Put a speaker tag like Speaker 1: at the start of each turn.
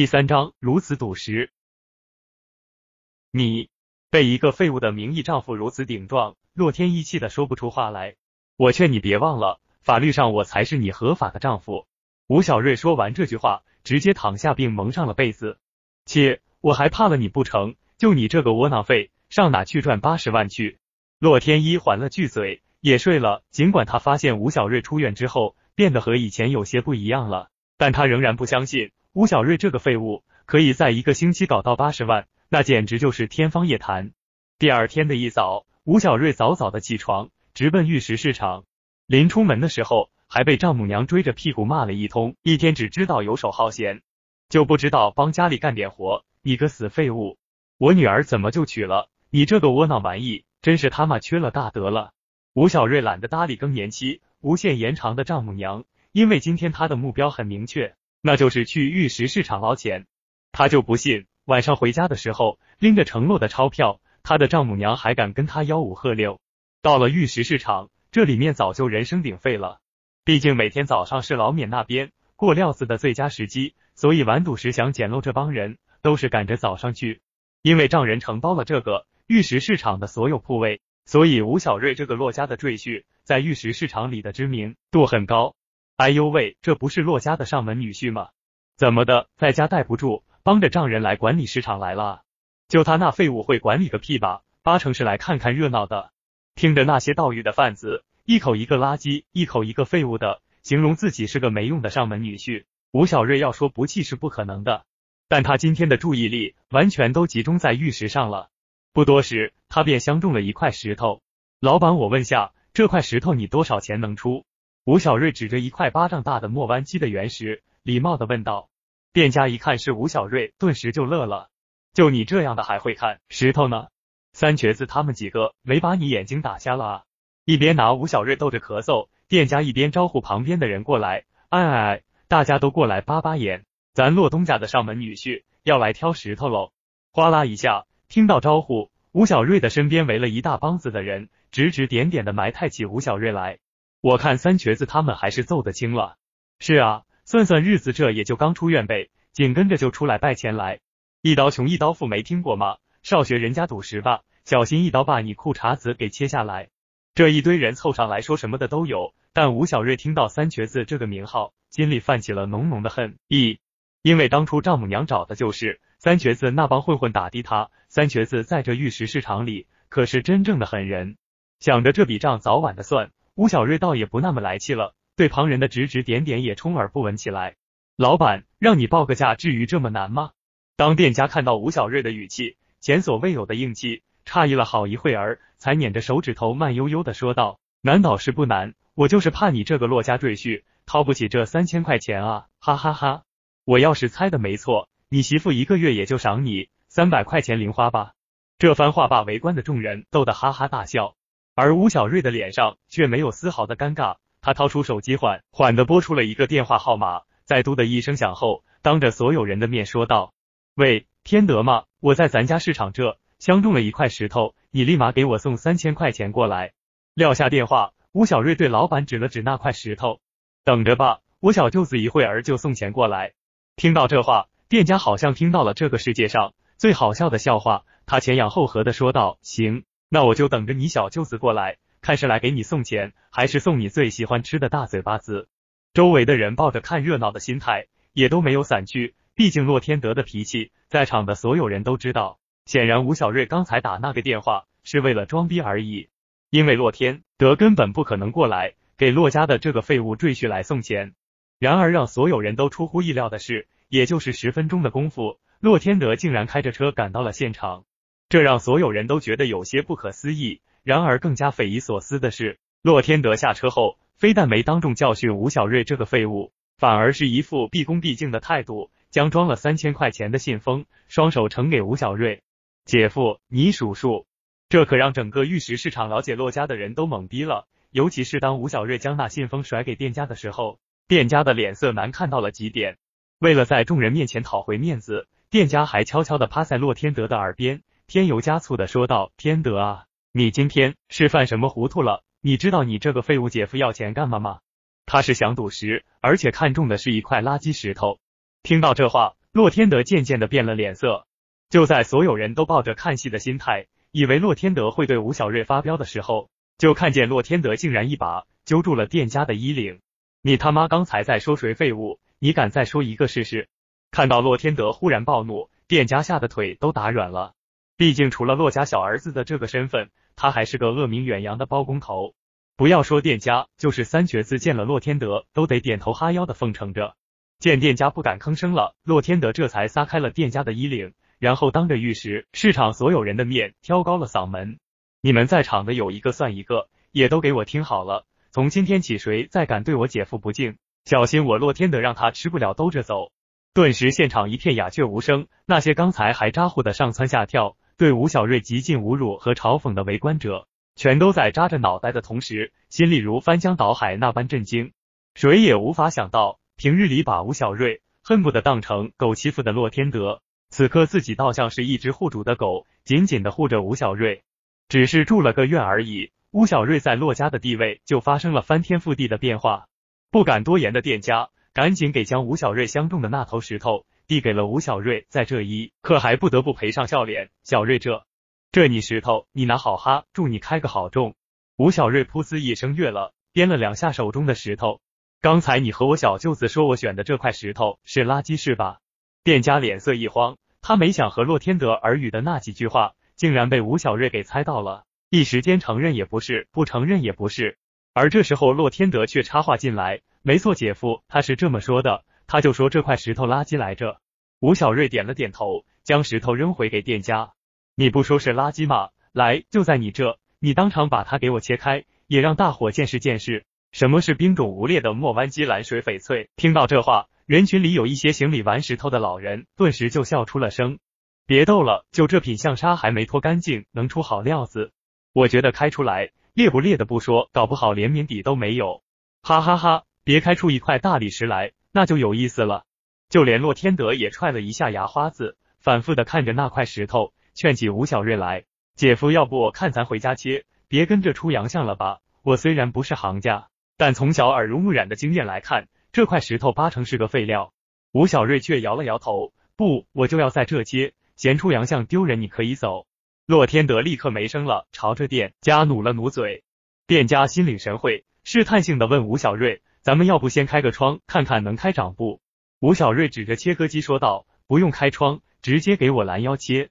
Speaker 1: 第三章如此赌石，你被一个废物的名义丈夫如此顶撞，洛天依气的说不出话来。我劝你别忘了，法律上我才是你合法的丈夫。吴小瑞说完这句话，直接躺下并蒙上了被子。切，我还怕了你不成？就你这个窝囊废，上哪去赚八十万去？洛天依还了句嘴，也睡了。尽管他发现吴小瑞出院之后变得和以前有些不一样了，但他仍然不相信。吴小瑞这个废物可以在一个星期搞到八十万，那简直就是天方夜谭。第二天的一早，吴小瑞早早的起床，直奔玉石市场。临出门的时候，还被丈母娘追着屁股骂了一通。一天只知道游手好闲，就不知道帮家里干点活。你个死废物！我女儿怎么就娶了你这个窝囊玩意？真是他妈缺了大德了！吴小瑞懒得搭理更年期无限延长的丈母娘，因为今天他的目标很明确。那就是去玉石市场捞钱，他就不信晚上回家的时候拎着承诺的钞票，他的丈母娘还敢跟他吆五喝六。到了玉石市场，这里面早就人声鼎沸了。毕竟每天早上是老缅那边过料子的最佳时机，所以玩赌时想捡漏这帮人都是赶着早上去。因为丈人承包了这个玉石市场的所有铺位，所以吴小瑞这个骆家的赘婿在玉石市场里的知名度很高。哎呦喂，这不是骆家的上门女婿吗？怎么的，在家待不住，帮着丈人来管理市场来了？就他那废物会管理个屁吧，八成是来看看热闹的。听着那些盗玉的贩子，一口一个垃圾，一口一个废物的，形容自己是个没用的上门女婿，吴小瑞要说不气是不可能的。但他今天的注意力完全都集中在玉石上了。不多时，他便相中了一块石头。老板，我问下，这块石头你多少钱能出？吴小瑞指着一块巴掌大的莫湾基的原石，礼貌的问道。店家一看是吴小瑞，顿时就乐了。就你这样的还会看石头呢？三瘸子他们几个没把你眼睛打瞎了啊？一边拿吴小瑞逗着咳嗽，店家一边招呼旁边的人过来。哎哎哎，大家都过来扒扒眼，咱洛东家的上门女婿要来挑石头喽！哗啦一下，听到招呼，吴小瑞的身边围了一大帮子的人，指指点点的埋汰起吴小瑞来。我看三瘸子他们还是揍得轻了。是啊，算算日子，这也就刚出院呗，紧跟着就出来拜钱来。一刀穷一刀富，没听过吗？少学人家赌石吧，小心一刀把你裤衩子给切下来。这一堆人凑上来说什么的都有，但吴小瑞听到三瘸子这个名号，心里泛起了浓浓的恨意，因为当初丈母娘找的就是三瘸子那帮混混打的他。三瘸子在这玉石市场里可是真正的狠人，想着这笔账早晚的算。吴小瑞倒也不那么来气了，对旁人的指指点点也充耳不闻起来。老板，让你报个价，至于这么难吗？当店家看到吴小瑞的语气，前所未有的硬气，诧异了好一会儿，才捻着手指头慢悠悠的说道：“难倒是不难，我就是怕你这个落家赘婿掏不起这三千块钱啊！哈哈哈！我要是猜的没错，你媳妇一个月也就赏你三百块钱零花吧？”这番话把围观的众人逗得哈哈大笑。而吴小瑞的脸上却没有丝毫的尴尬，他掏出手机缓缓的拨出了一个电话号码，在嘟的一声响后，当着所有人的面说道：“喂，天德吗？我在咱家市场这相中了一块石头，你立马给我送三千块钱过来。”撂下电话，吴小瑞对老板指了指那块石头：“等着吧，我小舅子一会儿就送钱过来。”听到这话，店家好像听到了这个世界上最好笑的笑话，他前仰后合的说道：“行。”那我就等着你小舅子过来，看是来给你送钱，还是送你最喜欢吃的大嘴巴子。周围的人抱着看热闹的心态，也都没有散去。毕竟洛天德的脾气，在场的所有人都知道。显然吴小瑞刚才打那个电话是为了装逼而已，因为洛天德根本不可能过来给洛家的这个废物赘婿来送钱。然而让所有人都出乎意料的是，也就是十分钟的功夫，洛天德竟然开着车赶到了现场。这让所有人都觉得有些不可思议。然而，更加匪夷所思的是，洛天德下车后，非但没当众教训吴小瑞这个废物，反而是一副毕恭毕敬的态度，将装了三千块钱的信封双手呈给吴小瑞。姐夫，你数数。这可让整个玉石市场了解洛家的人都懵逼了。尤其是当吴小瑞将那信封甩给店家的时候，店家的脸色难看到了极点。为了在众人面前讨回面子，店家还悄悄的趴在洛天德的耳边。添油加醋的说道：“天德啊，你今天是犯什么糊涂了？你知道你这个废物姐夫要钱干嘛吗？他是想赌石，而且看中的是一块垃圾石头。”听到这话，洛天德渐渐的变了脸色。就在所有人都抱着看戏的心态，以为洛天德会对吴小瑞发飙的时候，就看见洛天德竟然一把揪住了店家的衣领。你他妈刚才在说谁废物？你敢再说一个试试？看到洛天德忽然暴怒，店家吓得腿都打软了。毕竟除了洛家小儿子的这个身份，他还是个恶名远扬的包工头。不要说店家，就是三瘸子见了洛天德都得点头哈腰的奉承着。见店家不敢吭声了，洛天德这才撒开了店家的衣领，然后当着玉石市场所有人的面挑高了嗓门：“你们在场的有一个算一个，也都给我听好了！从今天起，谁再敢对我姐夫不敬，小心我洛天德让他吃不了兜着走！”顿时现场一片鸦雀无声。那些刚才还咋呼的上蹿下跳，对吴小瑞极尽侮辱和嘲讽的围观者。全都在扎着脑袋的同时，心里如翻江倒海那般震惊。谁也无法想到，平日里把吴小瑞恨不得当成狗欺负的洛天德，此刻自己倒像是一只护主的狗，紧紧的护着吴小瑞。只是住了个院而已，吴小瑞在洛家的地位就发生了翻天覆地的变化。不敢多言的店家，赶紧给将吴小瑞相中的那头石头递给了吴小瑞，在这一刻还不得不赔上笑脸。小瑞这。这你石头，你拿好哈，祝你开个好中。吴小瑞噗呲一声跃了，掂了两下手中的石头。刚才你和我小舅子说我选的这块石头是垃圾是吧？店家脸色一慌，他没想和洛天德耳语的那几句话，竟然被吴小瑞给猜到了，一时间承认也不是，不承认也不是。而这时候洛天德却插话进来，没错，姐夫他是这么说的，他就说这块石头垃圾来着。吴小瑞点了点头，将石头扔回给店家。你不说是垃圾吗？来，就在你这，你当场把它给我切开，也让大伙见识见识什么是冰种无裂的莫湾鸡蓝水翡翠。听到这话，人群里有一些行李玩石头的老人，顿时就笑出了声。别逗了，就这品相砂还没脱干净，能出好料子？我觉得开出来裂不裂的不说，搞不好连棉底都没有。哈哈哈，别开出一块大理石来，那就有意思了。就连洛天德也踹了一下牙花子，反复的看着那块石头。劝起吴小瑞来，姐夫，要不我看咱回家切，别跟着出洋相了吧。我虽然不是行家，但从小耳濡目染的经验来看，这块石头八成是个废料。吴小瑞却摇了摇头，不，我就要在这切，嫌出洋相丢人，你可以走。洛天德立刻没声了，朝着店家努了努嘴。店家心领神会，试探性的问吴小瑞：“咱们要不先开个窗，看看能开长不？”吴小瑞指着切割机说道：“不用开窗，直接给我拦腰切。”